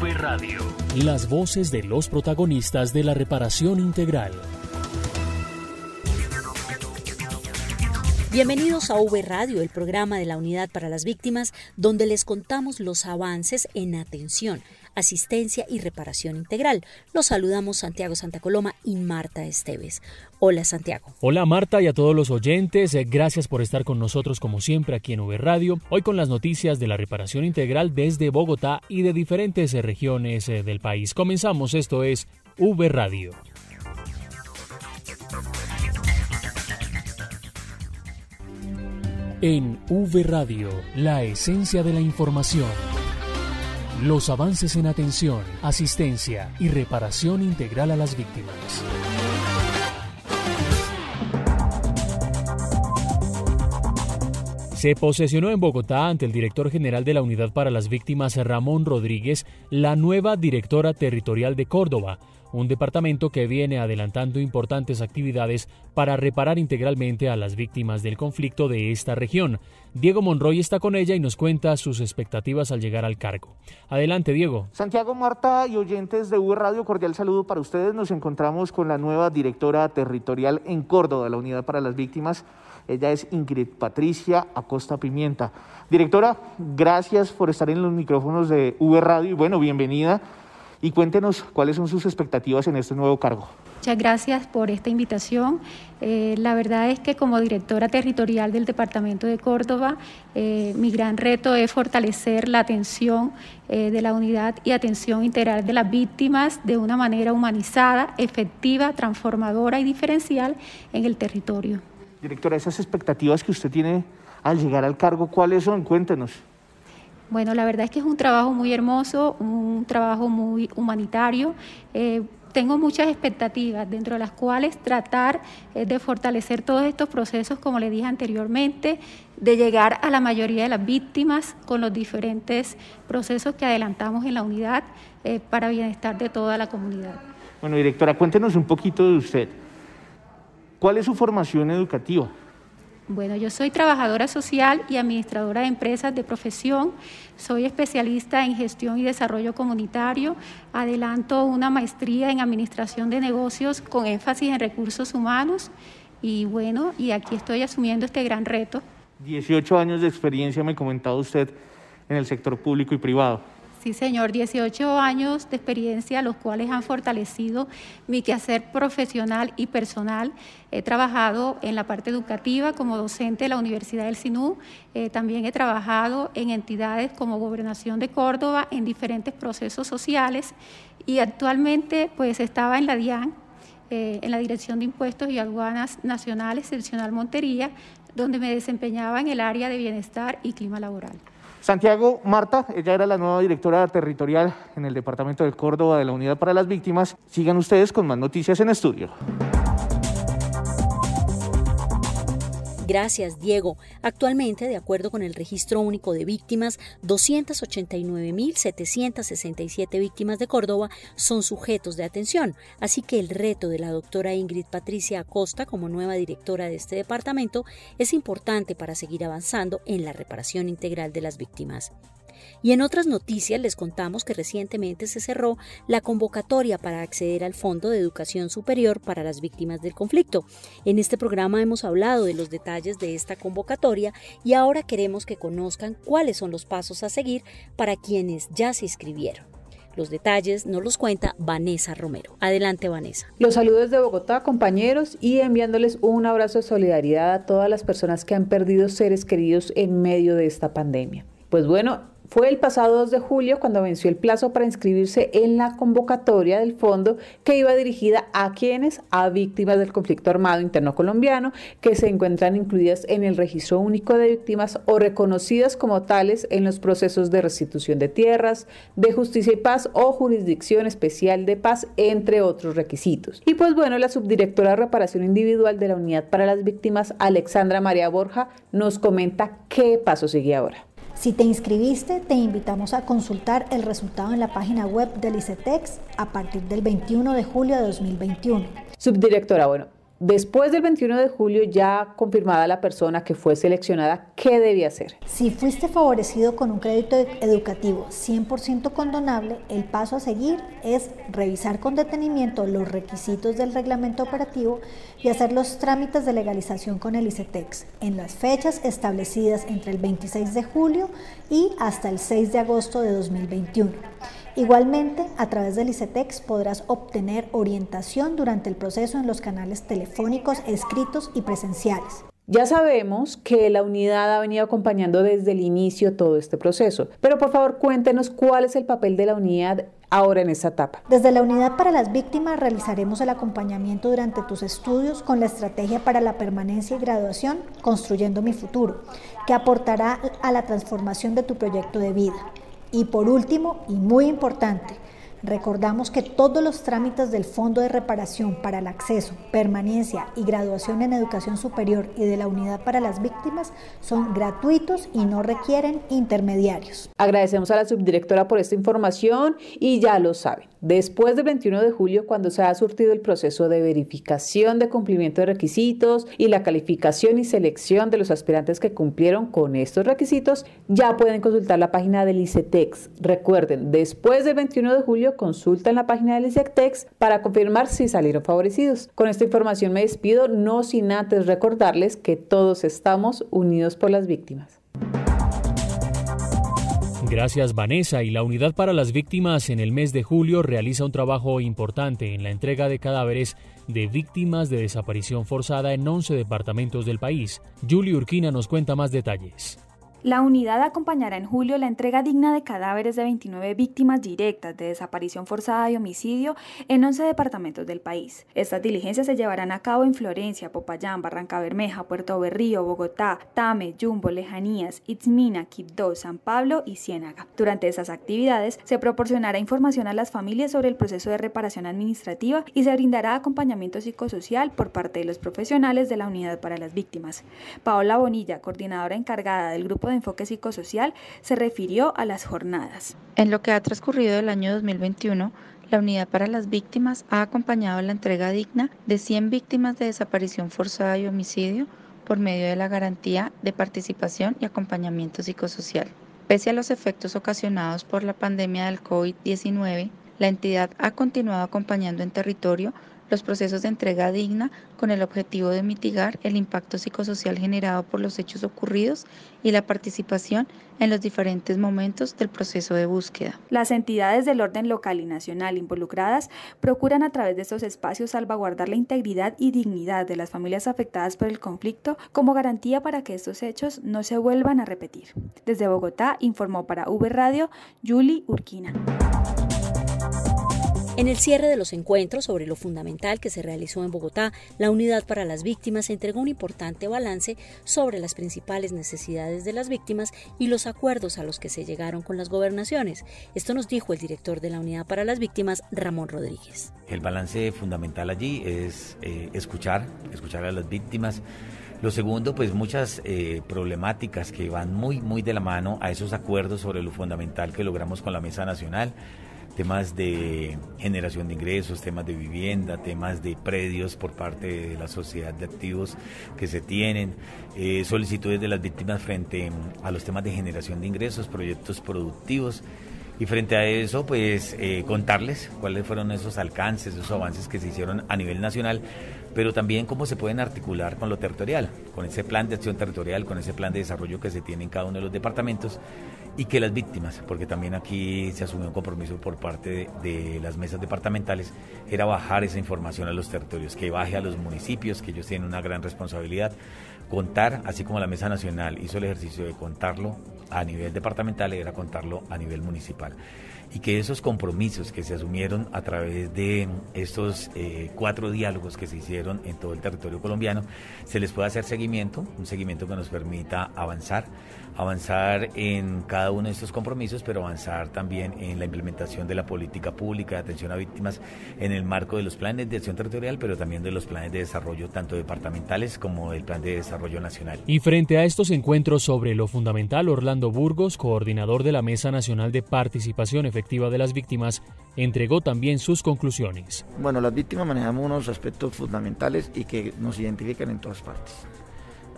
V Radio. Las voces de los protagonistas de la reparación integral. Bienvenidos a V Radio, el programa de la Unidad para las Víctimas, donde les contamos los avances en atención, asistencia y reparación integral. Los saludamos Santiago Santa Coloma y Marta Esteves. Hola Santiago. Hola Marta y a todos los oyentes, eh, gracias por estar con nosotros como siempre aquí en V Radio, hoy con las noticias de la reparación integral desde Bogotá y de diferentes eh, regiones eh, del país. Comenzamos, esto es V Radio. En V Radio, la esencia de la información. Los avances en atención, asistencia y reparación integral a las víctimas. Se posesionó en Bogotá ante el director general de la Unidad para las Víctimas, Ramón Rodríguez, la nueva directora territorial de Córdoba, un departamento que viene adelantando importantes actividades para reparar integralmente a las víctimas del conflicto de esta región. Diego Monroy está con ella y nos cuenta sus expectativas al llegar al cargo. Adelante, Diego. Santiago Marta y oyentes de U Radio, cordial saludo para ustedes. Nos encontramos con la nueva directora territorial en Córdoba, de la Unidad para las Víctimas. Ella es Ingrid Patricia Acosta Pimienta. Directora, gracias por estar en los micrófonos de V Radio y bueno, bienvenida y cuéntenos cuáles son sus expectativas en este nuevo cargo. Muchas gracias por esta invitación. Eh, la verdad es que como directora territorial del Departamento de Córdoba, eh, mi gran reto es fortalecer la atención eh, de la unidad y atención integral de las víctimas de una manera humanizada, efectiva, transformadora y diferencial en el territorio. Directora, esas expectativas que usted tiene al llegar al cargo, ¿cuáles son? Cuéntenos. Bueno, la verdad es que es un trabajo muy hermoso, un trabajo muy humanitario. Eh, tengo muchas expectativas, dentro de las cuales tratar eh, de fortalecer todos estos procesos, como le dije anteriormente, de llegar a la mayoría de las víctimas con los diferentes procesos que adelantamos en la unidad eh, para bienestar de toda la comunidad. Bueno, directora, cuéntenos un poquito de usted. ¿Cuál es su formación educativa? Bueno, yo soy trabajadora social y administradora de empresas de profesión. Soy especialista en gestión y desarrollo comunitario. Adelanto una maestría en administración de negocios con énfasis en recursos humanos. Y bueno, y aquí estoy asumiendo este gran reto. 18 años de experiencia, me comentaba usted, en el sector público y privado. Sí, señor, 18 años de experiencia, los cuales han fortalecido mi quehacer profesional y personal. He trabajado en la parte educativa como docente de la Universidad del Sinú. Eh, también he trabajado en entidades como Gobernación de Córdoba en diferentes procesos sociales y actualmente pues estaba en la DIAN, eh, en la Dirección de Impuestos y Aduanas Nacionales, Seccional Montería, donde me desempeñaba en el área de bienestar y clima laboral. Santiago Marta, ella era la nueva directora territorial en el departamento de Córdoba de la Unidad para las Víctimas. Sigan ustedes con más noticias en estudio. Gracias, Diego. Actualmente, de acuerdo con el Registro Único de Víctimas, 289.767 víctimas de Córdoba son sujetos de atención. Así que el reto de la doctora Ingrid Patricia Acosta como nueva directora de este departamento es importante para seguir avanzando en la reparación integral de las víctimas. Y en otras noticias les contamos que recientemente se cerró la convocatoria para acceder al Fondo de Educación Superior para las Víctimas del Conflicto. En este programa hemos hablado de los detalles de esta convocatoria y ahora queremos que conozcan cuáles son los pasos a seguir para quienes ya se inscribieron. Los detalles nos los cuenta Vanessa Romero. Adelante, Vanessa. Los saludos de Bogotá, compañeros, y enviándoles un abrazo de solidaridad a todas las personas que han perdido seres queridos en medio de esta pandemia. Pues bueno, fue el pasado 2 de julio cuando venció el plazo para inscribirse en la convocatoria del fondo que iba dirigida a quienes, a víctimas del conflicto armado interno colombiano, que se encuentran incluidas en el registro único de víctimas o reconocidas como tales en los procesos de restitución de tierras, de justicia y paz o jurisdicción especial de paz, entre otros requisitos. Y pues bueno, la subdirectora de reparación individual de la Unidad para las Víctimas, Alexandra María Borja, nos comenta qué paso sigue ahora. Si te inscribiste, te invitamos a consultar el resultado en la página web del ICETEX a partir del 21 de julio de 2021. Subdirectora, bueno, Después del 21 de julio, ya confirmada la persona que fue seleccionada, ¿qué debía hacer? Si fuiste favorecido con un crédito educativo 100% condonable, el paso a seguir es revisar con detenimiento los requisitos del reglamento operativo y hacer los trámites de legalización con el ICETEX en las fechas establecidas entre el 26 de julio y hasta el 6 de agosto de 2021. Igualmente, a través del ICETEX podrás obtener orientación durante el proceso en los canales telefónicos, escritos y presenciales. Ya sabemos que la unidad ha venido acompañando desde el inicio todo este proceso, pero por favor cuéntenos cuál es el papel de la unidad ahora en esta etapa. Desde la unidad para las víctimas realizaremos el acompañamiento durante tus estudios con la estrategia para la permanencia y graduación Construyendo mi futuro, que aportará a la transformación de tu proyecto de vida. Y por último, y muy importante, Recordamos que todos los trámites del Fondo de Reparación para el Acceso, Permanencia y Graduación en Educación Superior y de la Unidad para las Víctimas son gratuitos y no requieren intermediarios. Agradecemos a la subdirectora por esta información y ya lo saben. Después del 21 de julio, cuando se ha surtido el proceso de verificación de cumplimiento de requisitos y la calificación y selección de los aspirantes que cumplieron con estos requisitos, ya pueden consultar la página del ICETEX. Recuerden, después del 21 de julio, consulta en la página del ICETEX para confirmar si salieron favorecidos. Con esta información me despido, no sin antes recordarles que todos estamos unidos por las víctimas. Gracias Vanessa y la Unidad para las Víctimas en el mes de julio realiza un trabajo importante en la entrega de cadáveres de víctimas de desaparición forzada en 11 departamentos del país. Julie Urquina nos cuenta más detalles. La unidad acompañará en julio la entrega digna de cadáveres de 29 víctimas directas de desaparición forzada y homicidio en 11 departamentos del país. Estas diligencias se llevarán a cabo en Florencia, Popayán, Barranca Bermeja, Puerto Berrío, Bogotá, Tame, Jumbo, Lejanías, Itzmina, Quibdó, San Pablo y Ciénaga. Durante esas actividades se proporcionará información a las familias sobre el proceso de reparación administrativa y se brindará acompañamiento psicosocial por parte de los profesionales de la unidad para las víctimas. Paola Bonilla, coordinadora encargada del grupo de enfoque psicosocial se refirió a las jornadas. En lo que ha transcurrido el año 2021, la Unidad para las Víctimas ha acompañado la entrega digna de 100 víctimas de desaparición forzada y homicidio por medio de la garantía de participación y acompañamiento psicosocial. Pese a los efectos ocasionados por la pandemia del COVID-19, la entidad ha continuado acompañando en territorio los procesos de entrega digna con el objetivo de mitigar el impacto psicosocial generado por los hechos ocurridos y la participación en los diferentes momentos del proceso de búsqueda. Las entidades del orden local y nacional involucradas procuran a través de estos espacios salvaguardar la integridad y dignidad de las familias afectadas por el conflicto como garantía para que estos hechos no se vuelvan a repetir. Desde Bogotá informó para V Radio Julie Urquina. En el cierre de los encuentros sobre lo fundamental que se realizó en Bogotá, la Unidad para las Víctimas entregó un importante balance sobre las principales necesidades de las víctimas y los acuerdos a los que se llegaron con las gobernaciones. Esto nos dijo el director de la Unidad para las Víctimas, Ramón Rodríguez. El balance fundamental allí es eh, escuchar, escuchar a las víctimas. Lo segundo, pues muchas eh, problemáticas que van muy, muy de la mano a esos acuerdos sobre lo fundamental que logramos con la Mesa Nacional temas de generación de ingresos, temas de vivienda, temas de predios por parte de la sociedad de activos que se tienen, eh, solicitudes de las víctimas frente a los temas de generación de ingresos, proyectos productivos. Y frente a eso, pues eh, contarles cuáles fueron esos alcances, esos avances que se hicieron a nivel nacional, pero también cómo se pueden articular con lo territorial, con ese plan de acción territorial, con ese plan de desarrollo que se tiene en cada uno de los departamentos y que las víctimas, porque también aquí se asumió un compromiso por parte de, las mesas departamentales, era bajar esa información a los territorios, que baje a los municipios, que ellos tienen una gran responsabilidad, contar, así como la Mesa Nacional hizo el ejercicio de contarlo a nivel departamental era contarlo a nivel municipal. Y que esos compromisos que se asumieron a través de estos eh, cuatro diálogos que se hicieron en todo el territorio colombiano, se les pueda hacer seguimiento, un seguimiento que nos permita avanzar, avanzar en cada uno de estos compromisos, pero avanzar también en la implementación de la política pública de atención a víctimas en el marco de los planes de acción territorial, pero también de los planes de desarrollo tanto departamentales como el plan de desarrollo nacional. Y frente a estos encuentros sobre lo fundamental, Orlando Burgos, coordinador de la Mesa Nacional de Participación Efectiva de las Víctimas, entregó también sus conclusiones. Bueno, las víctimas manejamos unos aspectos fundamentales y que nos identifican en todas partes.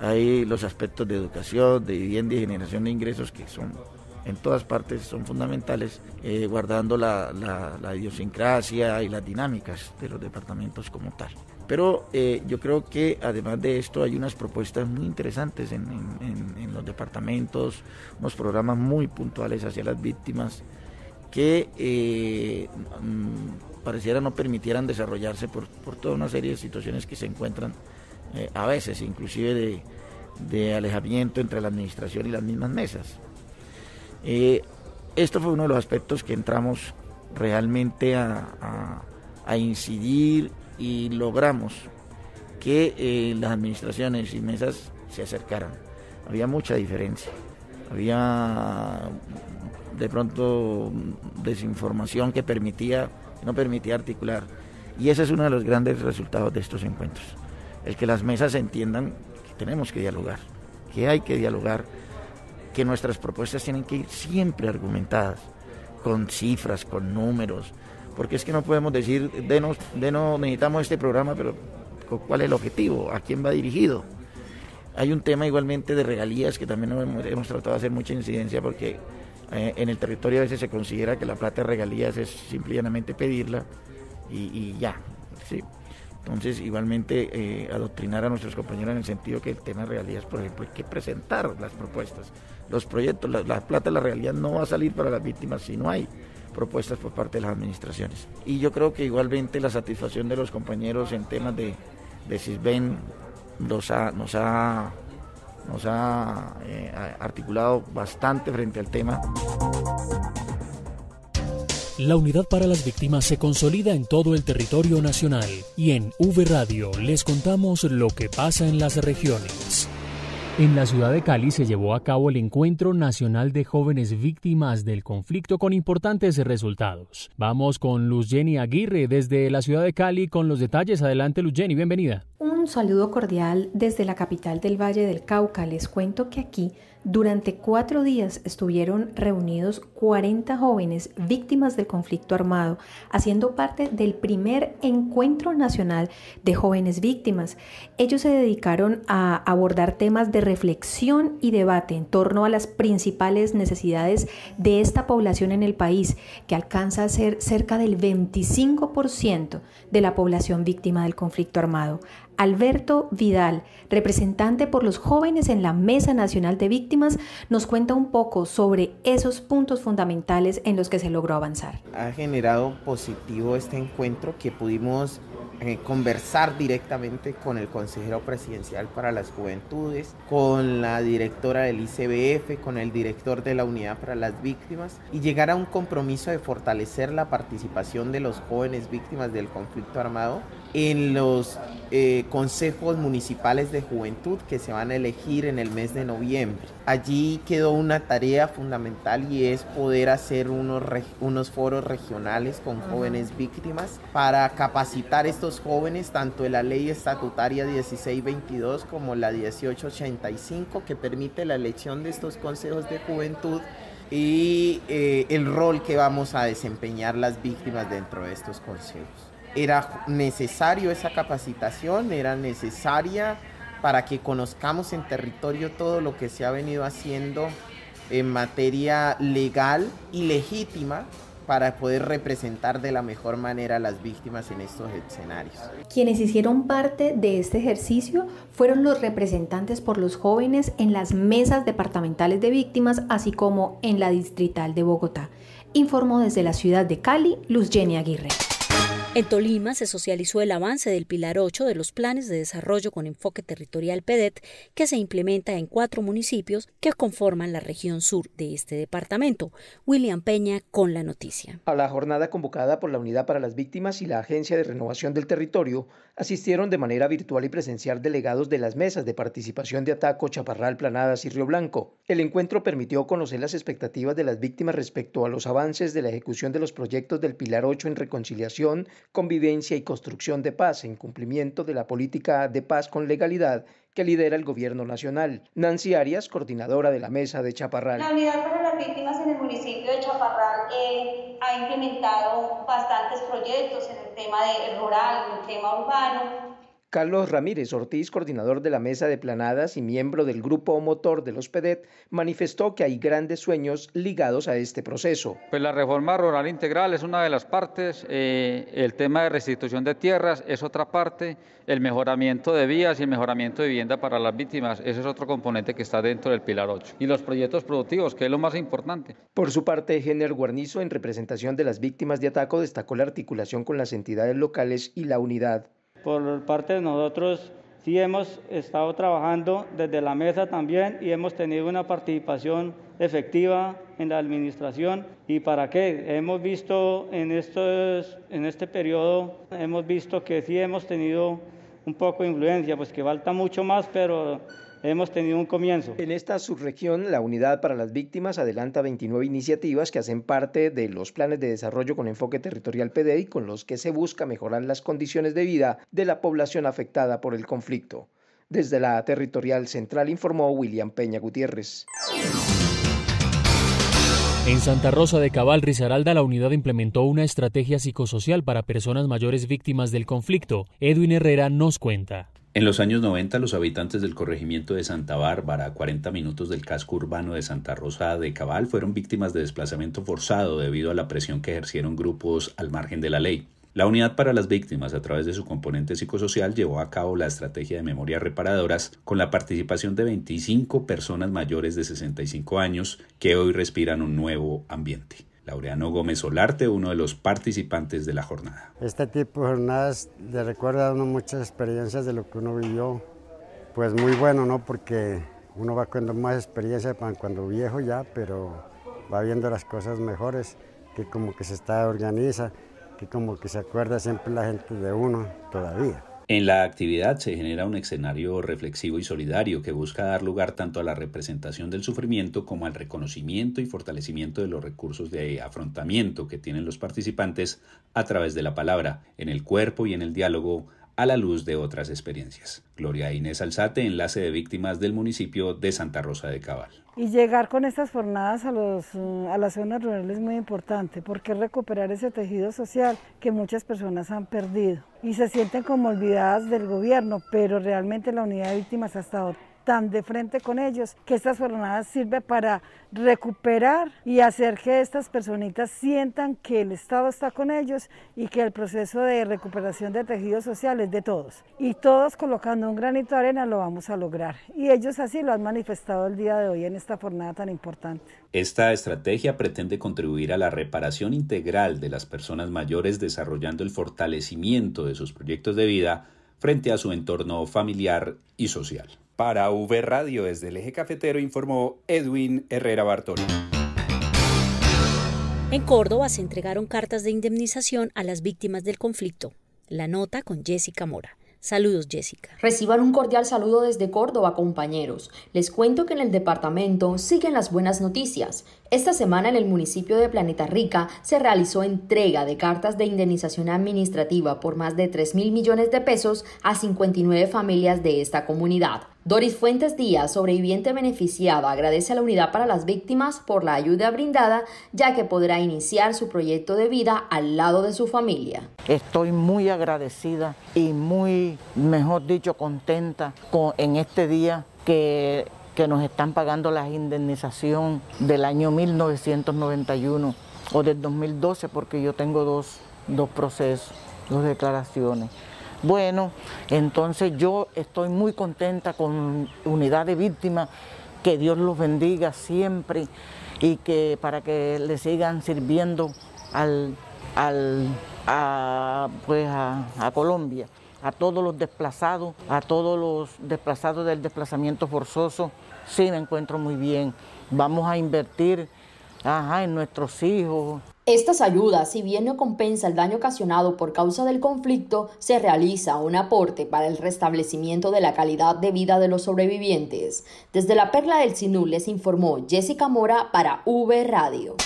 Hay los aspectos de educación, de vivienda y generación de ingresos que son en todas partes son fundamentales, eh, guardando la, idiosincrasia y las dinámicas de los departamentos como tal. Pero eh, yo creo que además de esto hay unas propuestas muy interesantes en, los departamentos, unos programas muy puntuales hacia las víctimas que eh, mm, pareciera no permitieran desarrollarse por, por toda una serie de situaciones que se encuentran eh, a veces inclusive de, alejamiento entre la administración y las mismas mesas. Eh, esto fue uno de los aspectos que entramos realmente a, incidir y logramos que eh, las administraciones y mesas se acercaran. Había mucha diferencia. Había de pronto desinformación que permitía, no permitía articular. Y ese es uno de los grandes resultados de estos encuentros el que las mesas entiendan que tenemos que dialogar, que hay que dialogar, que nuestras propuestas tienen que ir siempre argumentadas, con cifras, con números, porque es que no podemos decir, denos, denos, necesitamos este programa, pero ¿cuál es el objetivo? ¿A quién va dirigido? Hay un tema igualmente de regalías que también hemos, tratado de hacer mucha incidencia porque eh, en el territorio a veces se considera que la plata de regalías es simplemente pedirla y, y ya. ¿sí? Entonces, igualmente, eh, adoctrinar a nuestros compañeros en el sentido que el tema de realidad, por ejemplo, hay que presentar las propuestas, los proyectos, la, plata la realidad no va a salir para las víctimas si no hay propuestas por parte de las administraciones. Y yo creo que igualmente la satisfacción de los compañeros en temas de, de CISBEN nos ha, nos ha, nos ha eh, articulado bastante frente al tema. La unidad para las víctimas se consolida en todo el territorio nacional y en V Radio les contamos lo que pasa en las regiones. En la ciudad de Cali se llevó a cabo el Encuentro Nacional de Jóvenes Víctimas del Conflicto con importantes resultados. Vamos con Luz Jenny Aguirre desde la ciudad de Cali con los detalles. Adelante Luz Jenny, bienvenida. Un saludo cordial desde la capital del Valle del Cauca. Les cuento que aquí durante cuatro días estuvieron reunidos 40 jóvenes víctimas del conflicto armado, haciendo parte del primer encuentro nacional de jóvenes víctimas. Ellos se dedicaron a abordar temas de reflexión y debate en torno a las principales necesidades de esta población en el país, que alcanza a ser cerca del 25% de la población víctima del conflicto armado. Alberto Vidal, representante por los jóvenes en la Mesa Nacional de Víctimas, nos cuenta un poco sobre esos puntos fundamentales en los que se logró avanzar. Ha generado positivo este encuentro que pudimos eh, conversar directamente con el consejero presidencial para las juventudes, con la directora del ICBF, con el director de la Unidad para las Víctimas y llegar a un compromiso de fortalecer la participación de los jóvenes víctimas del conflicto armado en los eh, consejos municipales de juventud que se van a elegir en el mes de noviembre. Allí quedó una tarea fundamental y es poder hacer unos, unos foros regionales con jóvenes víctimas para capacitar a estos jóvenes tanto la ley estatutaria 1622 como la 1885 que permite la elección de estos consejos de juventud y eh, el rol que vamos a desempeñar las víctimas dentro de estos consejos. Era necesario esa capacitación, era necesaria para que conozcamos en territorio todo lo que se ha venido haciendo en materia legal y legítima para poder representar de la mejor manera a las víctimas en estos escenarios. Quienes hicieron parte de este ejercicio fueron los representantes por los jóvenes en las mesas departamentales de víctimas, así como en la distrital de Bogotá. Informó desde la ciudad de Cali, Luz Jenny Aguirre. En Tolima se socializó el avance del Pilar 8 de los planes de desarrollo con enfoque territorial PEDET que se implementa en cuatro municipios que conforman la región sur de este departamento. William Peña con la noticia. A la jornada convocada por la Unidad para las Víctimas y la Agencia de Renovación del Territorio asistieron de manera virtual y presencial delegados de las mesas de participación de Ataco, Chaparral, Planadas y Río Blanco. El encuentro permitió conocer las expectativas de las víctimas respecto a los avances de la ejecución de los proyectos del Pilar 8 en reconciliación, convivencia y construcción de paz en cumplimiento de la política de paz con legalidad que lidera el gobierno nacional. Nancy Arias, coordinadora de la mesa de Chaparral. La Unidad para las Víctimas en el municipio de Chaparral eh, ha implementado bastantes proyectos en el tema rural, en el tema urbano, Carlos Ramírez Ortiz, coordinador de la mesa de planadas y miembro del grupo motor de los PEDET, manifestó que hay grandes sueños ligados a este proceso. Pues la reforma rural integral es una de las partes, eh, el tema de restitución de tierras es otra parte, el mejoramiento de vías y el mejoramiento de vivienda para las víctimas, ese es otro componente que está dentro del Pilar 8. Y los proyectos productivos, que es lo más importante. Por su parte, Jenner Guarnizo, en representación de las víctimas de ataco, destacó la articulación con las entidades locales y la unidad. Por parte de nosotros sí hemos estado trabajando desde la mesa también y hemos tenido una participación efectiva en la administración. ¿Y para qué? Hemos visto en, estos, en este periodo, hemos visto que sí hemos tenido un poco de influencia, pues que falta mucho más, pero hemos tenido un comienzo. En esta subregión, la Unidad para las Víctimas adelanta 29 iniciativas que hacen parte de los planes de desarrollo con enfoque territorial PDI con los que se busca mejorar las condiciones de vida de la población afectada por el conflicto. Desde la Territorial Central informó William Peña Gutiérrez. En Santa Rosa de Cabal, Risaralda, la unidad implementó una estrategia psicosocial para personas mayores víctimas del conflicto. Edwin Herrera nos cuenta. En los años 90, los habitantes del corregimiento de Santa Bárbara, a 40 minutos del casco urbano de Santa Rosa de Cabal, fueron víctimas de desplazamiento forzado debido a la presión que ejercieron grupos al margen de la ley. La Unidad para las Víctimas, a través de su componente psicosocial, llevó a cabo la estrategia de memorias reparadoras con la participación de 25 personas mayores de 65 años que hoy respiran un nuevo ambiente. Laureano Gómez Solarte, uno de los participantes de la jornada. Este tipo de jornadas le recuerda a uno muchas experiencias de lo que uno vivió, pues muy bueno, ¿no? Porque uno va con más experiencia cuando viejo ya, pero va viendo las cosas mejores, que como que se está organiza, que como que se acuerda siempre la gente de uno todavía. En la actividad se genera un escenario reflexivo y solidario que busca dar lugar tanto a la representación del sufrimiento como al reconocimiento y fortalecimiento de los recursos de afrontamiento que tienen los participantes a través de la palabra, en el cuerpo y en el diálogo a la luz de otras experiencias. Gloria Inés Alzate, enlace de víctimas del municipio de Santa Rosa de Cabal. Y llegar con estas jornadas a, los, a las zonas rurales es muy importante porque recuperar ese tejido social que muchas personas han perdido y se sienten como olvidadas del gobierno, pero realmente la unidad de víctimas ha estado tan de frente con ellos, que estas jornadas sirven para recuperar y hacer que estas personitas sientan que el Estado está con ellos y que el proceso de recuperación de tejidos sociales es de todos. Y todos colocando un granito de arena lo vamos a lograr. Y ellos así lo han manifestado el día de hoy en esta jornada tan importante. Esta estrategia pretende contribuir a la reparación integral de las personas mayores desarrollando el fortalecimiento de sus proyectos de vida frente a su entorno familiar y social. Para V Radio desde el eje cafetero informó Edwin Herrera Bartoli. En Córdoba se entregaron cartas de indemnización a las víctimas del conflicto. La nota con Jessica Mora. Saludos, Jessica. Reciban un cordial saludo desde Córdoba, compañeros. Les cuento que en el departamento siguen las buenas noticias. Esta semana en el municipio de Planeta Rica se realizó entrega de cartas de indemnización administrativa por más de 3 mil millones de pesos a 59 familias de esta comunidad. Doris Fuentes Díaz, sobreviviente beneficiada, agradece a la Unidad para las Víctimas por la ayuda brindada, ya que podrá iniciar su proyecto de vida al lado de su familia. Estoy muy agradecida y muy, mejor dicho, contenta con, en este día que que nos están pagando la indemnización del año 1991 o del 2012 porque yo tengo dos, dos procesos, dos declaraciones. Bueno, entonces yo estoy muy contenta con Unidad de Víctimas, que Dios los bendiga siempre y que para que le sigan sirviendo al, a, pues a, Colombia, a todos los desplazados, a todos los desplazados del desplazamiento forzoso. Sí, me encuentro muy bien. Vamos a invertir en nuestros hijos, estas ayudas, si bien no compensa el daño ocasionado por causa del conflicto, se realiza un aporte para el restablecimiento de la calidad de vida de los sobrevivientes. Desde la Perla del Sinú les informó Jessica Mora para V Radio.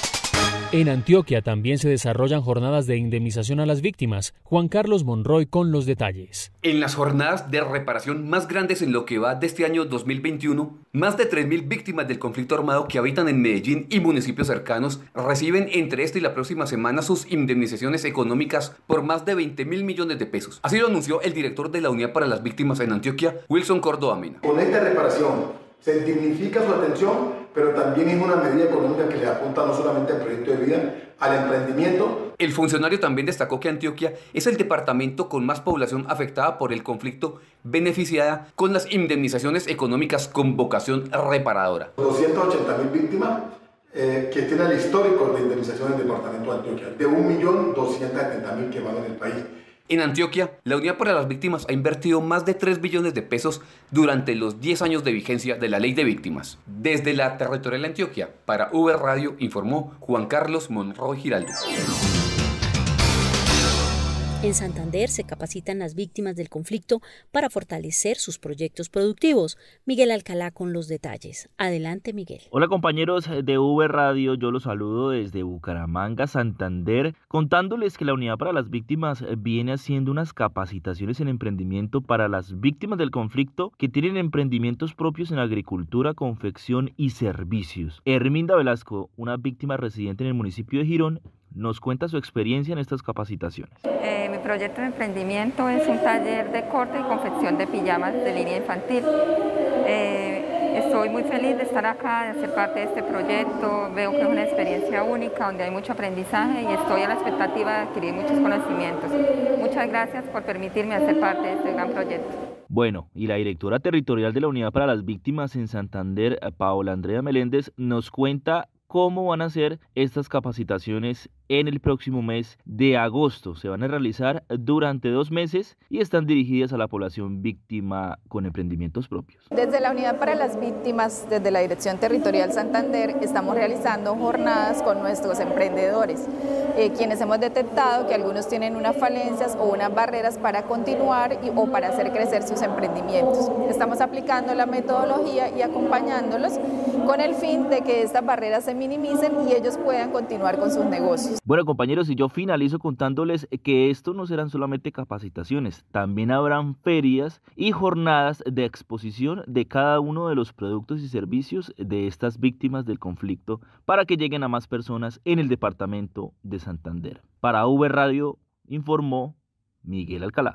En Antioquia también se desarrollan jornadas de indemnización a las víctimas. Juan Carlos Monroy con los detalles. En las jornadas de reparación más grandes en lo que va de este año 2021, más de 3.000 víctimas del conflicto armado que habitan en Medellín y municipios cercanos reciben entre esta y la próxima semana sus indemnizaciones económicas por más de 20 mil millones de pesos. Así lo anunció el director de la Unidad para las Víctimas en Antioquia, Wilson Córdoba Mina. Con esta reparación se dignifica su atención, pero también es una medida económica que le apunta no solamente al proyecto de vida, al emprendimiento. El funcionario también destacó que Antioquia es el departamento con más población afectada por el conflicto beneficiada con las indemnizaciones económicas con vocación reparadora. 280 mil víctimas eh, que tiene el histórico de indemnización del departamento de Antioquia, de 1.270.000 que van en el país. En Antioquia, la Unidad para las Víctimas ha invertido más de 3 billones de pesos durante los 10 años de vigencia de la Ley de Víctimas. Desde la territorial Antioquia, para V Radio informó Juan Carlos Monroy Giraldo. En Santander se capacitan las víctimas del conflicto para fortalecer sus proyectos productivos. Miguel Alcalá con los detalles. Adelante, Miguel. Hola compañeros de V Radio, yo los saludo desde Bucaramanga, Santander, contándoles que la Unidad para las Víctimas viene haciendo unas capacitaciones en emprendimiento para las víctimas del conflicto que tienen emprendimientos propios en agricultura, confección y servicios. Herminda Velasco, una víctima residente en el municipio de Girón, nos cuenta su experiencia en estas capacitaciones. Eh, mi proyecto de emprendimiento es un taller de corte y confección de pijamas de línea infantil. Eh, estoy muy feliz de estar acá, de ser parte de este proyecto. Veo que es una experiencia única donde hay mucho aprendizaje y estoy a la expectativa de adquirir muchos conocimientos. Muchas gracias por permitirme hacer parte de este gran proyecto. Bueno, y la directora territorial de la Unidad para las Víctimas en Santander, Paola Andrea Meléndez, nos cuenta cómo van a ser estas capacitaciones en el próximo mes de agosto. Se van a realizar durante dos meses y están dirigidas a la población víctima con emprendimientos propios. Desde la Unidad para las Víctimas, desde la Dirección Territorial Santander, estamos realizando jornadas con nuestros emprendedores, eh, quienes hemos detectado que algunos tienen unas falencias o unas barreras para continuar o para hacer crecer sus emprendimientos. Estamos aplicando la metodología y acompañándolos con el fin de que estas barreras se minimicen y ellos puedan continuar con sus negocios. Bueno compañeros, y yo finalizo contándoles que esto no serán solamente capacitaciones, también habrán ferias y jornadas de exposición de cada uno de los productos y servicios de estas víctimas del conflicto para que lleguen a más personas en el departamento de Santander. Para V Radio informó Miguel Alcalá.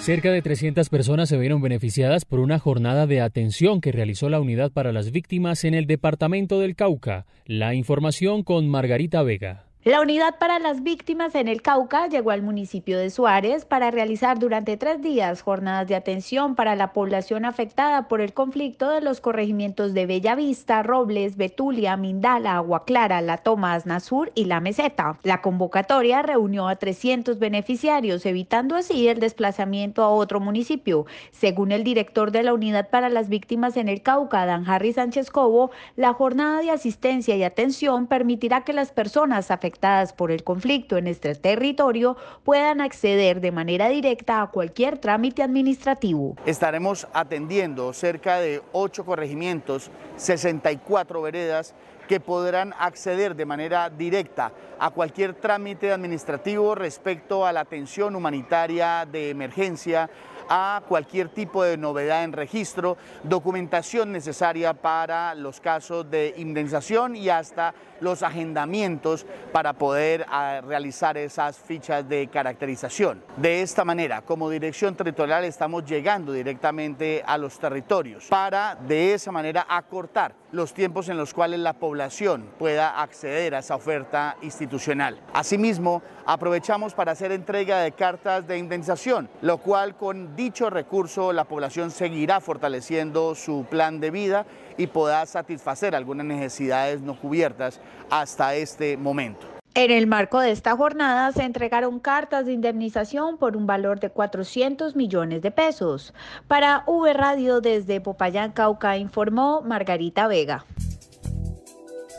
Cerca de 300 personas se vieron beneficiadas por una jornada de atención que realizó la Unidad para las Víctimas en el departamento del Cauca. La información con Margarita Vega. La Unidad para las Víctimas en el Cauca llegó al municipio de Suárez para realizar durante tres días jornadas de atención para la población afectada por el conflicto de los corregimientos de Bellavista, Robles, Betulia, Mindala, Agua Clara, La Tomás, Nazur y La Meseta. La convocatoria reunió a 300 beneficiarios, evitando así el desplazamiento a otro municipio. Según el director de la Unidad para las Víctimas en el Cauca, Dan Harry Sánchez Cobo, la jornada de asistencia y atención permitirá que las personas afectadas afectadas por el conflicto en este territorio puedan acceder de manera directa a cualquier trámite administrativo. Estaremos atendiendo cerca de ocho corregimientos, 64 veredas que podrán acceder de manera directa a cualquier trámite administrativo respecto a la atención humanitaria de emergencia, a cualquier tipo de novedad en registro, documentación necesaria para los casos de indemnización y hasta los agendamientos para poder ah, realizar esas fichas de caracterización. De esta manera, como dirección territorial estamos llegando directamente a los territorios para de esa manera acortar los tiempos en los cuales la población pueda acceder a esa oferta institucional. Asimismo, aprovechamos para hacer entrega de cartas de indemnización, lo cual con dicho recurso la población seguirá fortaleciendo su plan de vida y pueda satisfacer algunas necesidades no cubiertas hasta este momento. En el marco de esta jornada se entregaron cartas de indemnización por un valor de 400 millones de pesos. Para V Radio desde Popayán, Cauca, informó Margarita Vega.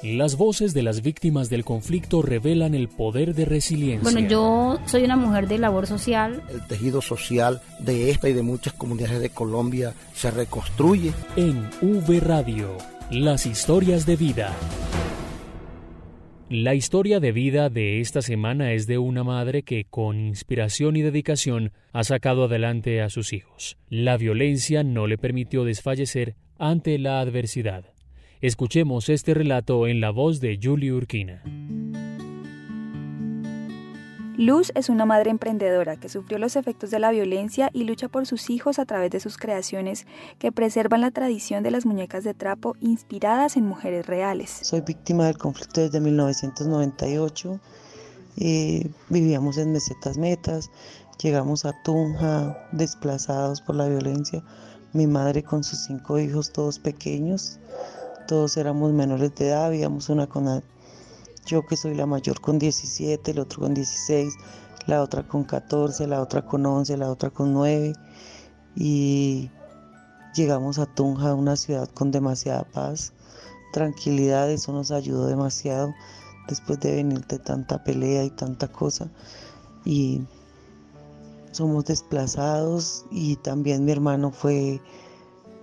Las voces de las víctimas del conflicto revelan el poder de resiliencia. Bueno, yo soy una mujer de labor social. El tejido social de esta y de muchas comunidades de Colombia se reconstruye. En V Radio, las historias de vida. La historia de vida de esta semana es de una madre que, con inspiración y dedicación, ha sacado adelante a sus hijos. La violencia no le permitió desfallecer ante la adversidad. Escuchemos este relato en la voz de Julie Urquina. Luz es una madre emprendedora que sufrió los efectos de la violencia y lucha por sus hijos a través de sus creaciones que preservan la tradición de las muñecas de trapo inspiradas en mujeres reales. Soy víctima del conflicto desde 1998. Eh, vivíamos en mesetas metas, llegamos a Tunja desplazados por la violencia. Mi madre con sus cinco hijos, todos pequeños, todos éramos menores de edad, habíamos una con yo que soy la mayor con 17, el otro con 16, la otra con 14, la otra con 11, la otra con 9 y llegamos a Tunja, una ciudad con demasiada paz, tranquilidad, eso nos ayudó demasiado después de venir de tanta pelea y tanta cosa y somos desplazados y también mi hermano fue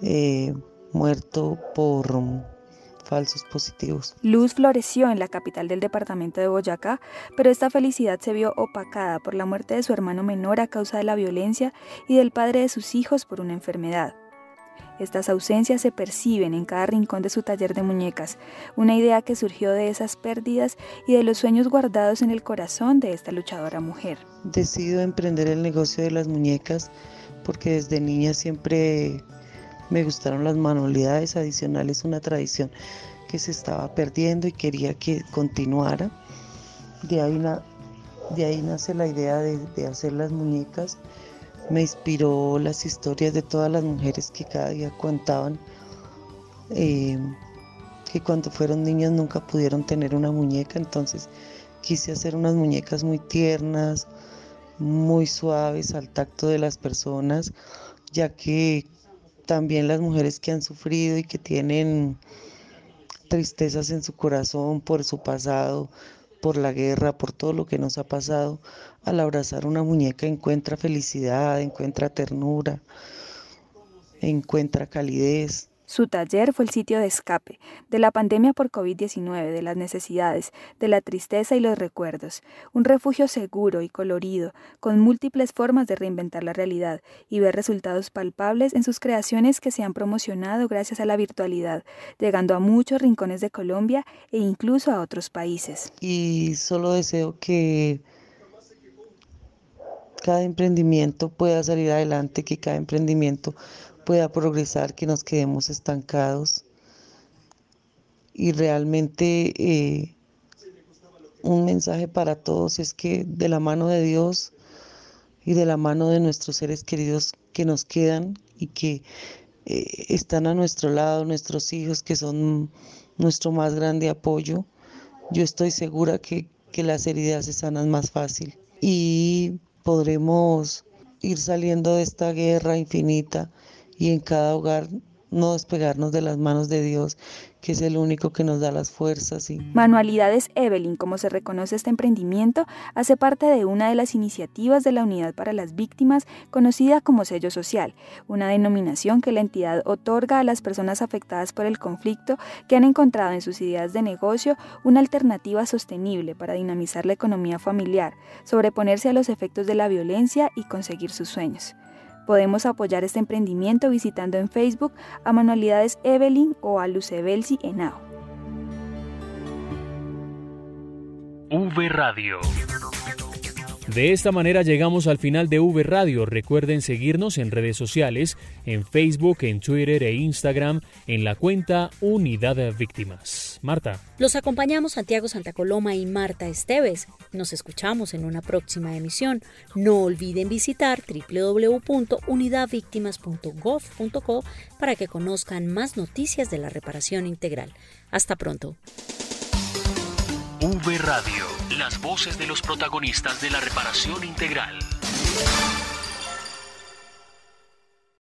eh, muerto por falsos positivos. Luz floreció en la capital del departamento de Boyacá, pero esta felicidad se vio opacada por la muerte de su hermano menor a causa de la violencia y del padre de sus hijos por una enfermedad. Estas ausencias se perciben en cada rincón de su taller de muñecas, una idea que surgió de esas pérdidas y de los sueños guardados en el corazón de esta luchadora mujer. Decido emprender el negocio de las muñecas porque desde niña siempre me gustaron las manualidades adicionales, una tradición que se estaba perdiendo y quería que continuara. De ahí, nace la idea de, hacer las muñecas. Me inspiró las historias de todas las mujeres que cada día contaban eh, que cuando fueron niñas nunca pudieron tener una muñeca, entonces quise hacer unas muñecas muy tiernas, muy suaves al tacto de las personas, ya que también las mujeres que han sufrido y que tienen tristezas en su corazón por su pasado, por la guerra, por todo lo que nos ha pasado, al abrazar una muñeca encuentra felicidad, encuentra ternura, encuentra calidez. Su taller fue el sitio de escape de la pandemia por COVID-19, de las necesidades, de la tristeza y los recuerdos, un refugio seguro y colorido, con múltiples formas de reinventar la realidad y ver resultados palpables en sus creaciones que se han promocionado gracias a la virtualidad, llegando a muchos rincones de Colombia e incluso a otros países. Y solo deseo que cada emprendimiento pueda salir adelante, que cada emprendimiento pueda progresar, que nos quedemos estancados. Y realmente eh, un mensaje para todos es que de la mano de Dios y de la mano de nuestros seres queridos que nos quedan y que eh, están a nuestro lado, nuestros hijos que son nuestro más grande apoyo, yo estoy segura que, que las heridas se sanan más fácil. Y podremos ir saliendo de esta guerra infinita y en cada hogar no despegarnos de las manos de Dios, que es el único que nos da las fuerzas. Y... Manualidades Evelyn, como se reconoce este emprendimiento, hace parte de una de las iniciativas de la Unidad para las Víctimas, conocida como sello social, una denominación que la entidad otorga a las personas afectadas por el conflicto que han encontrado en sus ideas de negocio una alternativa sostenible para dinamizar la economía familiar, sobreponerse a los efectos de la violencia y conseguir sus sueños. Podemos apoyar este emprendimiento visitando en Facebook a Manualidades Evelyn o a Lucebelsi Enao. V Radio. De esta manera llegamos al final de V Radio. Recuerden seguirnos en redes sociales, en Facebook, en Twitter e Instagram, en la cuenta Unidad de Víctimas. Marta. Los acompañamos Santiago Santa Coloma y Marta Esteves. Nos escuchamos en una próxima emisión. No olviden visitar www.unidadvictimas.gov.co para que conozcan más noticias de la reparación integral. Hasta pronto. V Radio Las voces de los protagonistas de la reparación integral.